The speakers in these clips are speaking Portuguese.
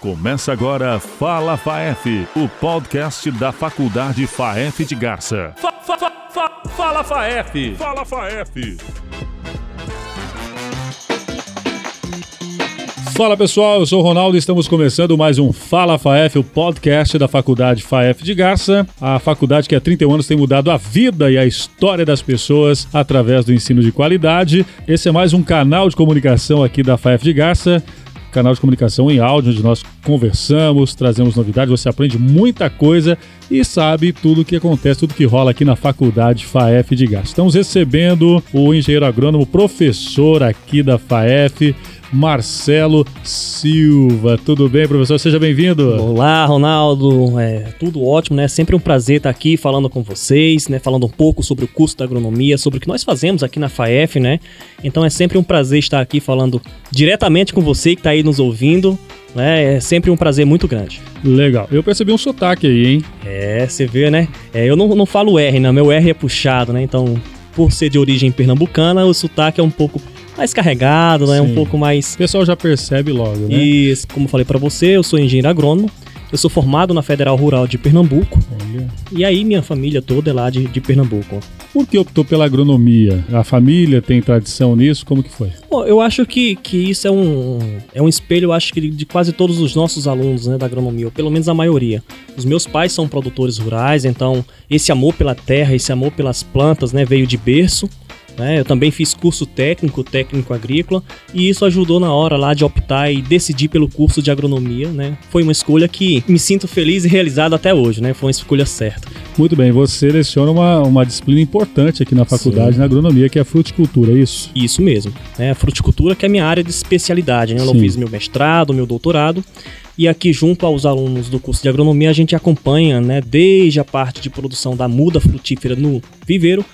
Começa agora Fala FAEF, o podcast da Faculdade FAEF de Garça. Fa, fa, fa, fala FAEF! Fala FAEF! Fala pessoal, eu sou o Ronaldo e estamos começando mais um Fala FAEF, o podcast da Faculdade FAEF de Garça. A faculdade que há 31 anos tem mudado a vida e a história das pessoas através do ensino de qualidade. Esse é mais um canal de comunicação aqui da FAEF de Garça canal de comunicação em áudio, onde nós conversamos, trazemos novidades, você aprende muita coisa e sabe tudo o que acontece, tudo que rola aqui na Faculdade FAEF de Gás. Estamos recebendo o engenheiro agrônomo, professor aqui da FAEF, Marcelo Silva. Tudo bem, professor? Seja bem-vindo. Olá, Ronaldo. É tudo ótimo, né? Sempre um prazer estar aqui falando com vocês, né? Falando um pouco sobre o curso da agronomia, sobre o que nós fazemos aqui na FAEF, né? Então é sempre um prazer estar aqui falando diretamente com você que está aí nos ouvindo. Né? É sempre um prazer muito grande. Legal. Eu percebi um sotaque aí, hein? É, você vê, né? É, eu não, não falo R, né? Meu R é puxado, né? Então, por ser de origem pernambucana, o sotaque é um pouco mais carregado, né? Um pouco mais. O pessoal já percebe logo, né? Isso, como falei para você, eu sou engenheiro agrônomo. Eu sou formado na Federal Rural de Pernambuco. Olha. E aí minha família toda é lá de, de Pernambuco. Por que optou pela agronomia? A família tem tradição nisso? Como que foi? Bom, eu acho que, que isso é um, é um espelho, eu acho que de quase todos os nossos alunos né, da agronomia, ou pelo menos a maioria. Os meus pais são produtores rurais, então esse amor pela terra, esse amor pelas plantas né, veio de berço. Né? Eu também fiz curso técnico, técnico agrícola, e isso ajudou na hora lá de optar e decidir pelo curso de agronomia. Né? Foi uma escolha que me sinto feliz e realizado até hoje, né? Foi uma escolha certa. Muito bem, você seleciona uma, uma disciplina importante aqui na faculdade, Sim. na agronomia, que é a fruticultura, é isso? Isso mesmo. Né? A fruticultura que é a minha área de especialidade. Né? Eu fiz meu mestrado, meu doutorado, e aqui, junto aos alunos do curso de agronomia, a gente acompanha, né, desde a parte de produção da muda frutífera no viveiro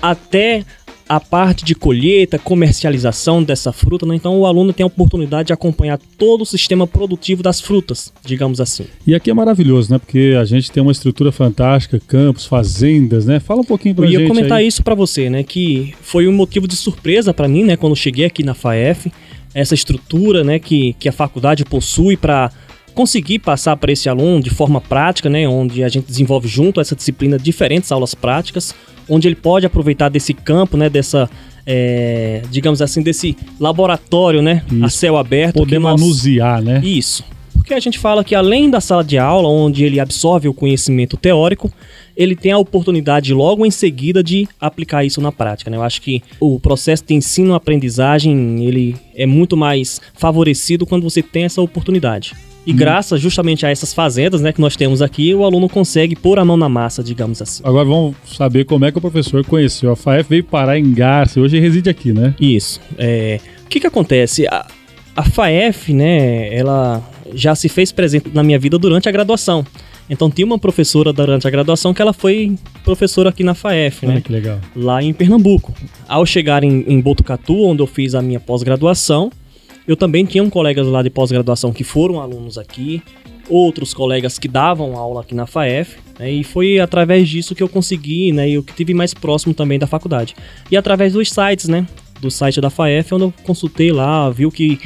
até a parte de colheita, comercialização dessa fruta, né? então o aluno tem a oportunidade de acompanhar todo o sistema produtivo das frutas, digamos assim. E aqui é maravilhoso, né? Porque a gente tem uma estrutura fantástica, campos, fazendas, né? Fala um pouquinho pra Eu gente. Eu ia comentar aí. isso para você, né? Que foi um motivo de surpresa para mim, né? Quando cheguei aqui na FAEF, essa estrutura, né? Que, que a faculdade possui para conseguir passar para esse aluno de forma prática, né, onde a gente desenvolve junto essa disciplina diferentes aulas práticas, onde ele pode aproveitar desse campo, né, dessa é, digamos assim, desse laboratório, né, Isso. a céu aberto. Poder nós... manusear, né? Isso. Porque a gente fala que além da sala de aula, onde ele absorve o conhecimento teórico, ele tem a oportunidade logo em seguida de aplicar isso na prática. Né? Eu acho que o processo de ensino-aprendizagem ele é muito mais favorecido quando você tem essa oportunidade. E hum. graças justamente a essas fazendas né, que nós temos aqui, o aluno consegue pôr a mão na massa, digamos assim. Agora vamos saber como é que o professor conheceu. A FAEF veio parar em Garça, hoje reside aqui, né? Isso. É, o que, que acontece? A, a FAEF, né, ela já se fez presente na minha vida durante a graduação. Então tinha uma professora durante a graduação que ela foi professora aqui na FAEF, né? que legal. Lá em Pernambuco. Ao chegar em, em Botucatu, onde eu fiz a minha pós-graduação, eu também tinha um colegas lá de pós-graduação que foram alunos aqui, outros colegas que davam aula aqui na FAEF, né, e foi através disso que eu consegui, né, e eu que tive mais próximo também da faculdade. E através dos sites, né, do site da FAEF, onde eu consultei lá, viu que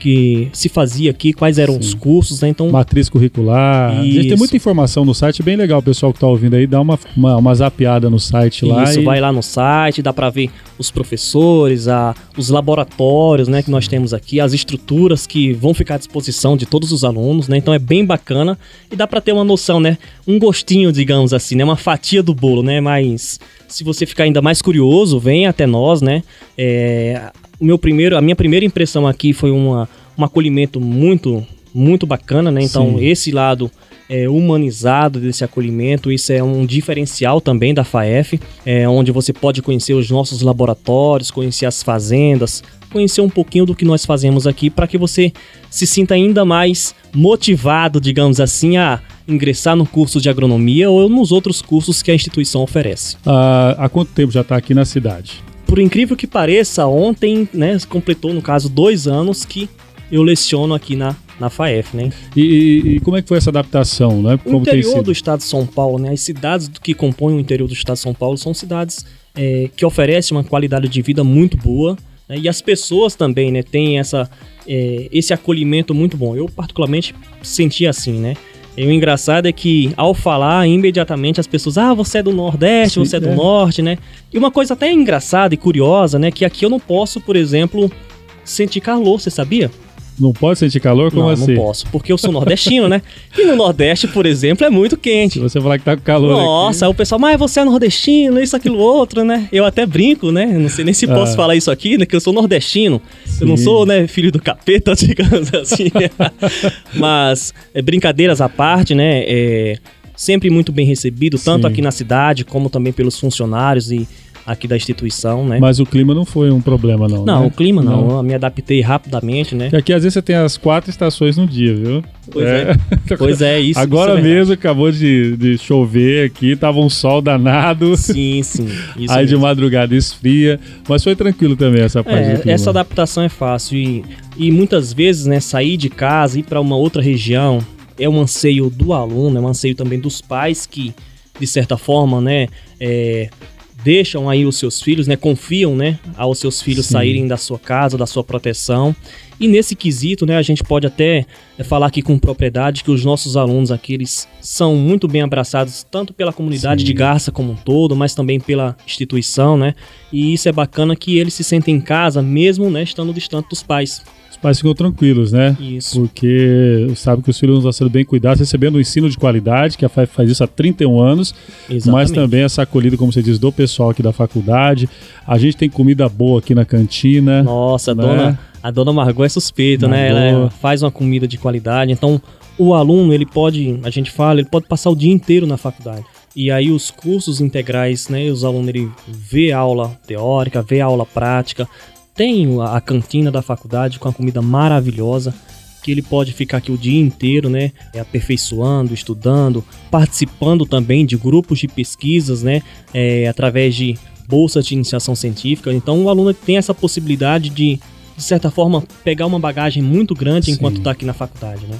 que se fazia aqui, quais eram Sim. os cursos, né? Então, matriz curricular. Isso. Tem muita informação no site, bem legal, o pessoal que está ouvindo aí, dá uma, uma, uma zapeada no site lá. Isso, e... vai lá no site, dá para ver os professores, a, os laboratórios, né, que nós temos aqui, as estruturas que vão ficar à disposição de todos os alunos, né? Então é bem bacana e dá para ter uma noção, né? Um gostinho, digamos assim, né? Uma fatia do bolo, né? Mas se você ficar ainda mais curioso, vem até nós, né? É, o meu primeiro, a minha primeira impressão aqui foi uma, um acolhimento muito, muito bacana, né? Então, Sim. esse lado é, humanizado desse acolhimento, isso é um diferencial também da FAEF, é, onde você pode conhecer os nossos laboratórios, conhecer as fazendas, conhecer um pouquinho do que nós fazemos aqui para que você se sinta ainda mais motivado, digamos assim, a ingressar no curso de agronomia ou nos outros cursos que a instituição oferece. Ah, há quanto tempo já está aqui na cidade? por incrível que pareça, ontem, né, completou, no caso, dois anos que eu leciono aqui na, na FAEF, né? E, e, como é que foi essa adaptação, né? Como o interior do estado de São Paulo, né? As cidades que compõem o interior do estado de São Paulo são cidades é, que oferecem uma qualidade de vida muito boa. Né? E as pessoas também, né, têm essa, é, esse acolhimento muito bom. Eu, particularmente, senti assim, né? E o engraçado é que, ao falar, imediatamente as pessoas, ah, você é do Nordeste, Sim, você é do é. Norte, né? E uma coisa até engraçada e curiosa, né? Que aqui eu não posso, por exemplo, sentir calor, você sabia? Não pode sentir calor? Como não, assim? Não posso, porque eu sou nordestino, né? E no Nordeste, por exemplo, é muito quente. Se você falar que tá com calor. Nossa, aqui... o pessoal, mas você é nordestino, isso, aquilo, outro, né? Eu até brinco, né? Não sei nem se posso ah. falar isso aqui, né? Que eu sou nordestino. Sim. Eu não sou, né, filho do capeta, digamos assim. mas, é, brincadeiras à parte, né? É, sempre muito bem recebido, tanto Sim. aqui na cidade, como também pelos funcionários e aqui da instituição, né? Mas o clima não foi um problema, não. Não, né? o clima não. não. Eu me adaptei rapidamente, né? Porque aqui às vezes você tem as quatro estações no dia, viu? Pois é. é. pois é, isso. Agora isso é mesmo acabou de, de chover aqui, tava um sol danado. Sim, sim. Aí mesmo. de madrugada esfria. Mas foi tranquilo também essa parte é, do clima. Essa adaptação é fácil. E, e muitas vezes, né, sair de casa, ir para uma outra região, é um anseio do aluno, é um anseio também dos pais que, de certa forma, né, é, deixam aí os seus filhos, né, confiam, né, aos seus filhos Sim. saírem da sua casa, da sua proteção. E nesse quesito, né, a gente pode até é, falar aqui com propriedade que os nossos alunos aqui, eles são muito bem abraçados, tanto pela comunidade Sim. de Garça como um todo, mas também pela instituição, né? E isso é bacana que eles se sentem em casa, mesmo, né, estando distante dos pais pais ficam tranquilos, né? Isso. Porque sabe que os filhos estão sendo bem cuidados, recebendo um ensino de qualidade, que a FAF faz isso há 31 anos, Exatamente. mas também essa acolhida, como você diz, do pessoal aqui da faculdade. A gente tem comida boa aqui na cantina. Nossa, né? dona, a dona Margot é suspeita, né? Ela faz uma comida de qualidade, então o aluno, ele pode, a gente fala, ele pode passar o dia inteiro na faculdade. E aí os cursos integrais, né, os alunos ele vê aula teórica, vê aula prática, tem a cantina da faculdade com a comida maravilhosa que ele pode ficar aqui o dia inteiro, né, aperfeiçoando, estudando, participando também de grupos de pesquisas, né, é, através de bolsas de iniciação científica. Então, o aluno tem essa possibilidade de, de certa forma, pegar uma bagagem muito grande Sim. enquanto está aqui na faculdade, né.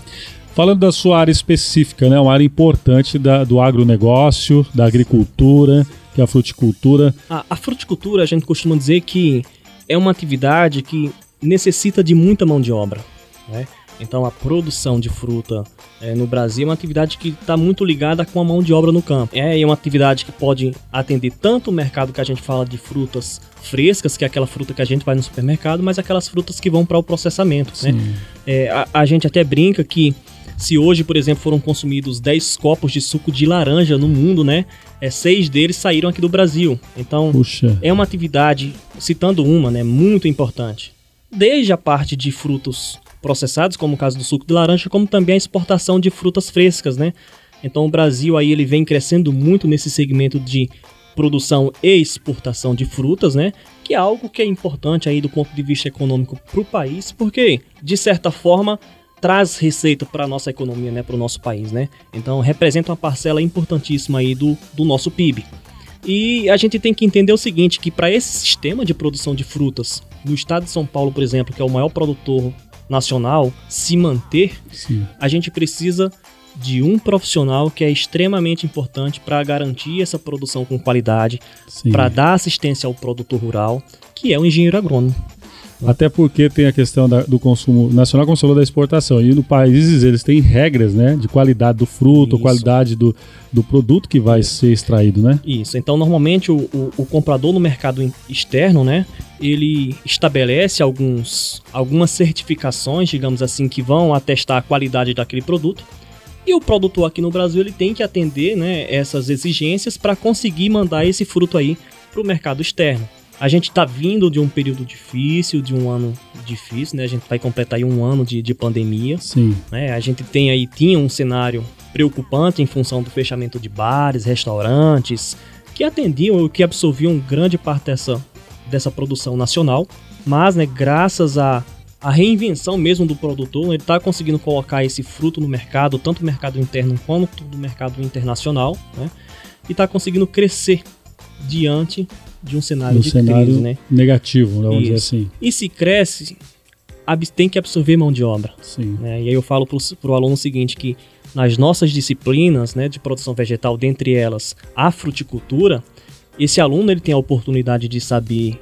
Falando da sua área específica, né, uma área importante da, do agronegócio, da agricultura, que é a fruticultura. A, a fruticultura, a gente costuma dizer que é uma atividade que necessita de muita mão de obra. Né? Então, a produção de fruta é, no Brasil é uma atividade que está muito ligada com a mão de obra no campo. É, é uma atividade que pode atender tanto o mercado que a gente fala de frutas frescas, que é aquela fruta que a gente vai no supermercado, mas aquelas frutas que vão para o processamento. Né? É, a, a gente até brinca que se hoje, por exemplo, foram consumidos 10 copos de suco de laranja no mundo, né? É, seis deles saíram aqui do Brasil. Então, Puxa. é uma atividade, citando uma, né, muito importante. Desde a parte de frutos processados, como o caso do suco de laranja, como também a exportação de frutas frescas, né? Então, o Brasil aí ele vem crescendo muito nesse segmento de produção e exportação de frutas, né? Que é algo que é importante aí do ponto de vista econômico para o país, porque de certa forma traz receita para a nossa economia, né, para o nosso país, né? Então representa uma parcela importantíssima aí do, do nosso PIB. E a gente tem que entender o seguinte, que para esse sistema de produção de frutas, no estado de São Paulo, por exemplo, que é o maior produtor nacional, se manter, Sim. a gente precisa de um profissional que é extremamente importante para garantir essa produção com qualidade, para dar assistência ao produtor rural, que é o engenheiro agrônomo. Até porque tem a questão da, do consumo nacional como falou da exportação. E no países eles têm regras, né? De qualidade do fruto, Isso. qualidade do, do produto que vai Isso. ser extraído, né? Isso. Então, normalmente, o, o, o, comprador no mercado externo, né? Ele estabelece alguns, algumas certificações, digamos assim, que vão atestar a qualidade daquele produto. E o produtor aqui no Brasil, ele tem que atender né, essas exigências para conseguir mandar esse fruto aí para o mercado externo. A gente está vindo de um período difícil, de um ano difícil, né? A gente vai completar aí um ano de, de pandemia. Sim. Né? A gente tem aí, tinha um cenário preocupante em função do fechamento de bares, restaurantes, que atendiam e que absorviam grande parte dessa, dessa produção nacional. Mas, né, graças a a reinvenção mesmo do produtor, ele está conseguindo colocar esse fruto no mercado, tanto no mercado interno quanto no mercado internacional, né? E está conseguindo crescer diante de um cenário um de cenário crise, né? negativo, vamos dizer assim. E se cresce, tem que absorver mão de obra. Sim. Né? E aí eu falo para o aluno o seguinte, que nas nossas disciplinas né, de produção vegetal, dentre elas a fruticultura, esse aluno ele tem a oportunidade de saber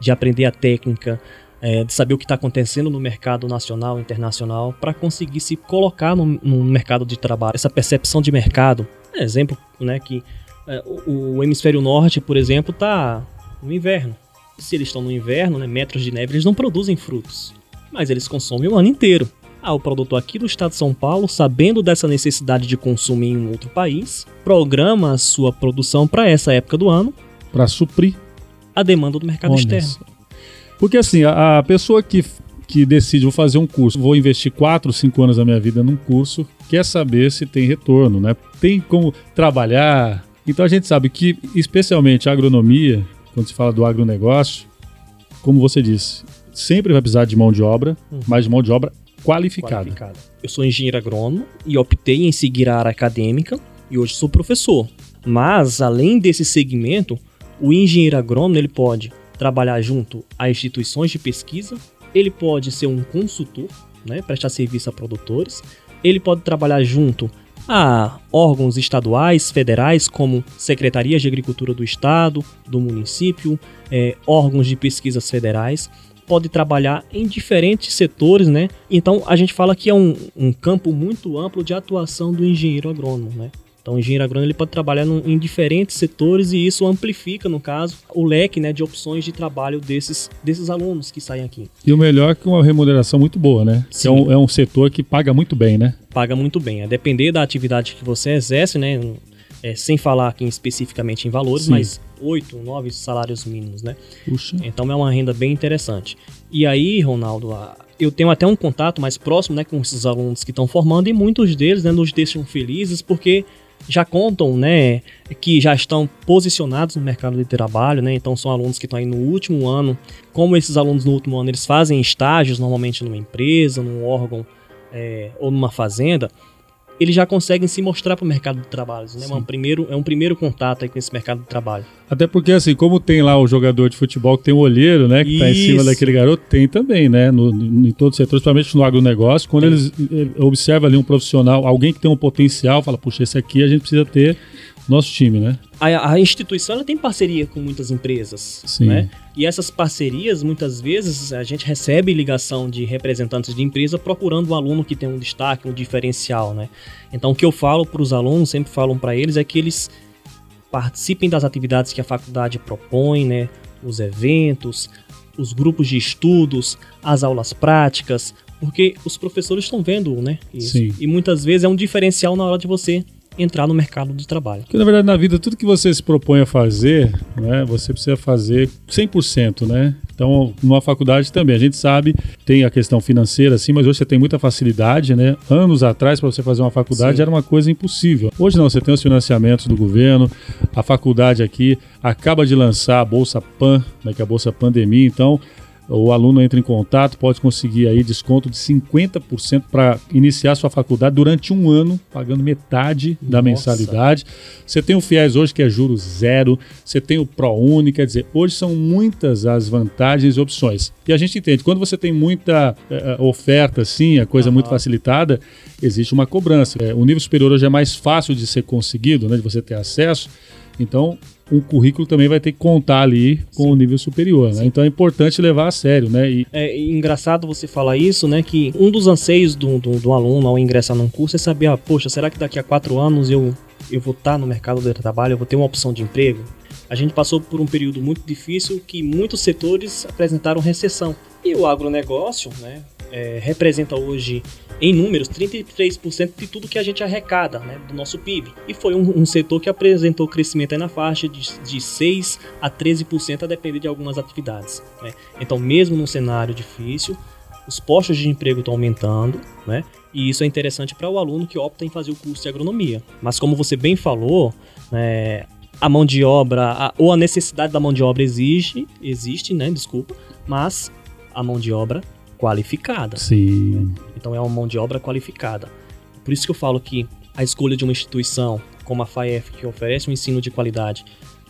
de aprender a técnica, é, de saber o que está acontecendo no mercado nacional internacional, para conseguir se colocar no, no, mercado de trabalho. Essa percepção de mercado, é exemplo, né, que o, o, hemisfério norte, por exemplo, está no inverno. Se eles estão no inverno, né, metros de neve, eles não produzem frutos, mas eles consomem o ano inteiro. Ah, o produtor aqui do estado de São Paulo, sabendo dessa necessidade de consumir em um outro país, programa a sua produção para essa época do ano para suprir a demanda do mercado externo. Porque assim, a, a, pessoa que, que decide, vou fazer um curso, vou investir 4, 5 anos da minha vida num curso, quer saber se tem retorno, né? Tem como trabalhar. Então a gente sabe que, especialmente a agronomia, quando se fala do agronegócio, como você disse, sempre vai precisar de mão de obra, uhum. mas de mão de obra qualificada. qualificada. Eu sou engenheiro agrônomo e optei em seguir a área acadêmica e hoje sou professor. Mas, além desse segmento, o engenheiro agrônomo ele pode trabalhar junto a instituições de pesquisa, ele pode ser um consultor, né, prestar serviço a produtores, ele pode trabalhar junto a órgãos estaduais, federais, como secretarias de agricultura do estado, do município, é, órgãos de pesquisas federais pode trabalhar em diferentes setores, né? Então a gente fala que é um, um campo muito amplo de atuação do engenheiro agrônomo, né? Então, o engenheiro agrônomo ele pode trabalhar em diferentes setores e isso amplifica, no caso, o leque né, de opções de trabalho desses, desses alunos que saem aqui. E o melhor é que uma remuneração muito boa, né? Sim. É um, é um setor que paga muito bem, né? Paga muito bem. A depender da atividade que você exerce, né? É, sem falar aqui especificamente em valores, Sim. mas oito, nove salários mínimos, né? Puxa. Então é uma renda bem interessante. E aí, Ronaldo, eu tenho até um contato mais próximo né, com esses alunos que estão formando e muitos deles né, nos deixam felizes porque já contam, né, que já estão posicionados no mercado de trabalho, né? Então são alunos que estão aí no último ano. Como esses alunos no último ano eles fazem estágios normalmente numa empresa, num órgão é, ou numa fazenda, eles já conseguem se mostrar para o mercado de trabalho. Né? É, um primeiro, é um primeiro contato com esse mercado de trabalho. Até porque, assim, como tem lá o jogador de futebol que tem o olheiro, né? Que está em cima daquele garoto, tem também, né? No, no, em todos os setores, principalmente no agronegócio, quando eles, eles observam ali um profissional, alguém que tem um potencial, fala, puxa, esse aqui a gente precisa ter nosso time, né? A, a instituição ela tem parceria com muitas empresas, Sim. né? E essas parcerias, muitas vezes, a gente recebe ligação de representantes de empresa procurando um aluno que tem um destaque, um diferencial, né? Então, o que eu falo para os alunos, sempre falo para eles, é que eles participem das atividades que a faculdade propõe, né? Os eventos, os grupos de estudos, as aulas práticas, porque os professores estão vendo, né? Isso. Sim. E muitas vezes é um diferencial na hora de você entrar no mercado de trabalho. Porque na verdade na vida tudo que você se propõe a fazer, né, você precisa fazer 100%, né? Então, numa faculdade também, a gente sabe, tem a questão financeira assim, mas hoje você tem muita facilidade, né? Anos atrás para você fazer uma faculdade Sim. era uma coisa impossível. Hoje não, você tem os financiamentos do governo, a faculdade aqui acaba de lançar a Bolsa Pan, né, que é a Bolsa Pandemia, então o aluno entra em contato, pode conseguir aí desconto de 50% para iniciar sua faculdade durante um ano, pagando metade da Nossa. mensalidade. Você tem o FIES hoje, que é juros zero, você tem o ProUni, quer dizer, hoje são muitas as vantagens e opções. E a gente entende, quando você tem muita é, oferta, assim, a coisa uhum. muito facilitada, existe uma cobrança. É, o nível superior hoje é mais fácil de ser conseguido, né, de você ter acesso. Então, o currículo também vai ter que contar ali com Sim. o nível superior, né? Então é importante levar a sério, né? E... É engraçado você falar isso, né? Que um dos anseios do, do, do aluno ao ingressar num curso é saber, ah, poxa, será que daqui a quatro anos eu, eu vou estar no mercado de trabalho, eu vou ter uma opção de emprego? A gente passou por um período muito difícil que muitos setores apresentaram recessão. E o agronegócio, né, é, representa hoje em números, 33% de tudo que a gente arrecada, né, do nosso PIB. E foi um, um setor que apresentou crescimento na faixa de, de 6 a 13% a depender de algumas atividades. Né? Então, mesmo num cenário difícil, os postos de emprego estão aumentando, né? E isso é interessante para o aluno que opta em fazer o curso de agronomia. Mas como você bem falou, né, a mão de obra, a, ou a necessidade da mão de obra existe, existe, né? Desculpa, mas a mão de obra qualificada. Sim. Né? Então é uma mão de obra qualificada. Por isso que eu falo que a escolha de uma instituição como a FAEF, que oferece um ensino de qualidade,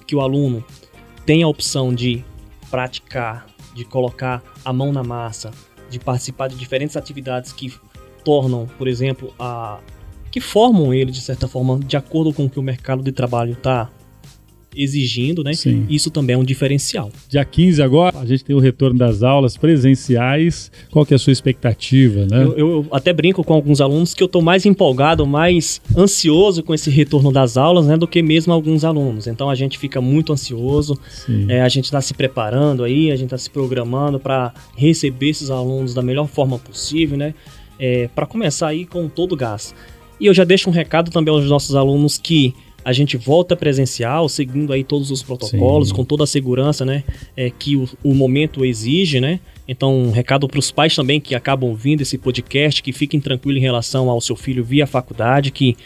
que o aluno tem a opção de praticar, de colocar a mão na massa, de participar de diferentes atividades que tornam, por exemplo, a que formam ele de certa forma de acordo com o que o mercado de trabalho está exigindo, né? Sim. Isso também é um diferencial. Dia 15 agora, a gente tem o retorno das aulas presenciais. Qual que é a sua expectativa, né? Eu, eu até brinco com alguns alunos que eu estou mais empolgado, mais ansioso com esse retorno das aulas, né, do que mesmo alguns alunos. Então a gente fica muito ansioso, é, a gente está se preparando aí, a gente está se programando para receber esses alunos da melhor forma possível, né? É, para começar aí com todo o gás. E eu já deixo um recado também aos nossos alunos que a gente volta presencial, seguindo aí todos os protocolos, Sim. com toda a segurança, né, é, que o, o, momento exige, né. Então, um recado para os pais também que acabam ouvindo esse podcast, que fiquem tranquilos em relação ao seu filho via faculdade, que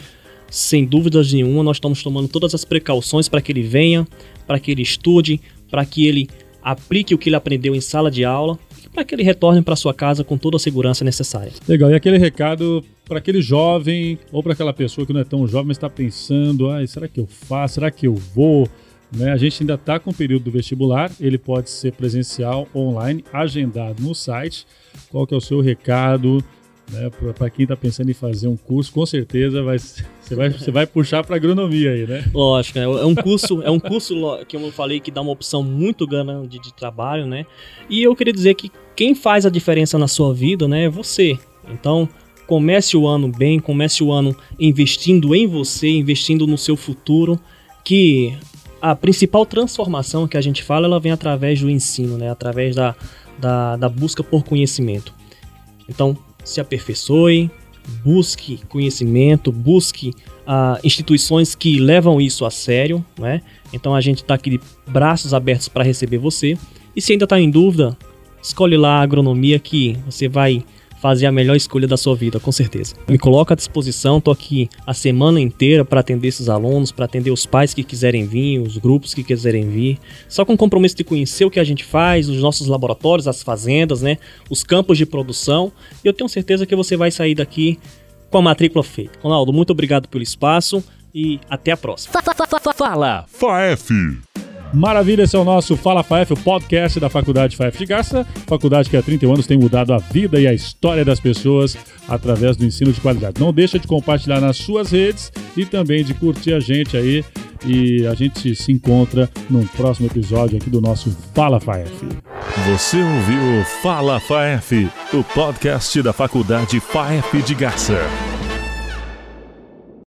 sem dúvidas nenhuma nós estamos tomando todas as precauções para que ele venha, para que ele estude, para que ele aplique o que ele aprendeu em sala de aula para que ele retorne para sua casa com toda a segurança necessária. Legal. E aquele recado para aquele jovem ou para aquela pessoa que não é tão jovem, mas está pensando: ah, será que eu faço? Será que eu vou? Né? A gente ainda está com o período do vestibular, ele pode ser presencial, online, agendado no site. Qual que é o seu recado? Né, para quem está pensando em fazer um curso, com certeza vai, você, vai, você vai puxar para agronomia aí, né? Lógico, né? é um curso, é um curso que eu falei que dá uma opção muito grande de trabalho, né? E eu queria dizer que quem faz a diferença na sua vida, né, é você. Então, comece o ano bem, comece o ano investindo em você, investindo no seu futuro, que a principal transformação que a gente fala, ela vem através do ensino, né? Através da, da, da busca por conhecimento. Então, se aperfeiçoe, busque conhecimento, busque uh, instituições que levam isso a sério, né? Então a gente está aqui de braços abertos para receber você. E se ainda está em dúvida, escolhe lá a agronomia que você vai fazer a melhor escolha da sua vida, com certeza. Me coloco à disposição, tô aqui a semana inteira para atender esses alunos, para atender os pais que quiserem vir, os grupos que quiserem vir. Só com o compromisso de conhecer o que a gente faz, os nossos laboratórios, as fazendas, né, os campos de produção. E eu tenho certeza que você vai sair daqui com a matrícula feita. Ronaldo, muito obrigado pelo espaço e até a próxima. Fala, FAF! Maravilha, esse é o nosso Fala FAF, o podcast da Faculdade FAF de Garça. Faculdade que há 31 anos tem mudado a vida e a história das pessoas através do ensino de qualidade. Não deixa de compartilhar nas suas redes e também de curtir a gente aí. E a gente se encontra num próximo episódio aqui do nosso Fala FAF. Você ouviu Fala FAF, o podcast da Faculdade FAF de Garça.